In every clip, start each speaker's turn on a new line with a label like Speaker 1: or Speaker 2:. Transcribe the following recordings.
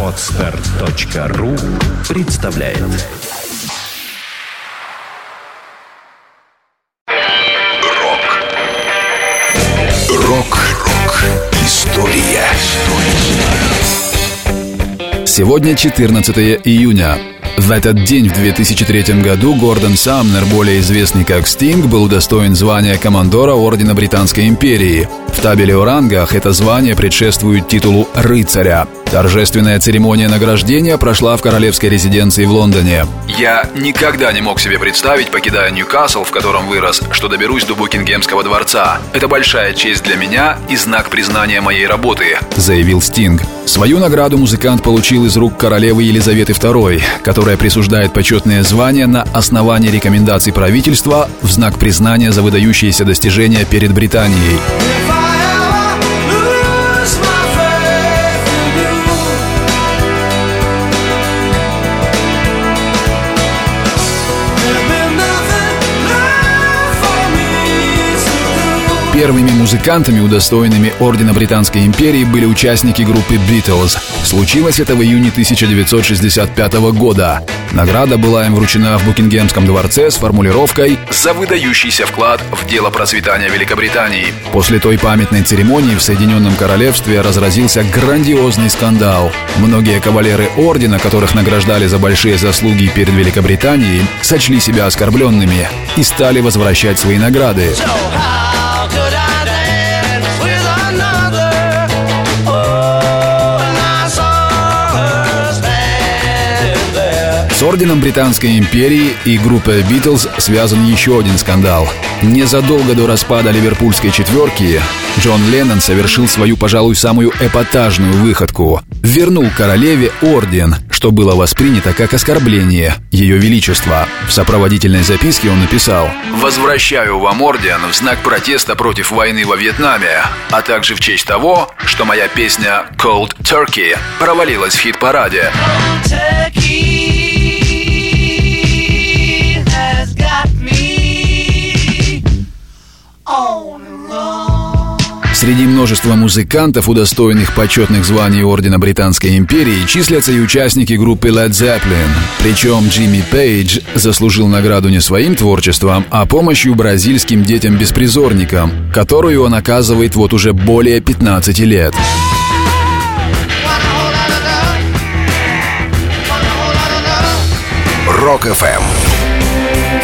Speaker 1: Отстар.ру представляет. Рок. Рок-рок История.
Speaker 2: Сегодня 14 июня. В этот день, в 2003 году, Гордон Самнер, более известный как Стинг, был удостоен звания командора Ордена Британской империи. В табеле о рангах это звание предшествует титулу рыцаря. Торжественная церемония награждения прошла в королевской резиденции в Лондоне. «Я никогда не мог себе представить, покидая Ньюкасл, в котором вырос, что доберусь до Букингемского дворца. Это большая честь для меня и знак признания моей работы», — заявил Стинг. Свою награду музыкант получил из рук королевы Елизаветы II, которая присуждает почетное звание на основании рекомендаций правительства в знак признания за выдающиеся достижения перед Британией. Первыми музыкантами, удостоенными Ордена Британской империи, были участники группы Beatles. Случилось это в июне 1965 года. Награда была им вручена в Букингемском дворце с формулировкой «За выдающийся вклад в дело процветания Великобритании». После той памятной церемонии в Соединенном Королевстве разразился грандиозный скандал. Многие кавалеры Ордена, которых награждали за большие заслуги перед Великобританией, сочли себя оскорбленными и стали возвращать свои награды. С орденом Британской империи и группой Битлз связан еще один скандал. Незадолго до распада ливерпульской четверки Джон Леннон совершил свою, пожалуй, самую эпатажную выходку. Вернул королеве орден, что было воспринято как оскорбление Ее Величества. В сопроводительной записке он написал «Возвращаю вам орден в знак протеста против войны во Вьетнаме, а также в честь того, что моя песня «Cold Turkey» провалилась в хит-параде». Среди множества музыкантов, удостоенных почетных званий Ордена Британской империи, числятся и участники группы Led Zeppelin. Причем Джимми Пейдж заслужил награду не своим творчеством, а помощью бразильским детям-беспризорникам, которую он оказывает вот уже более 15 лет.
Speaker 1: Рок-ФМ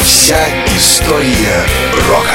Speaker 1: Вся история рока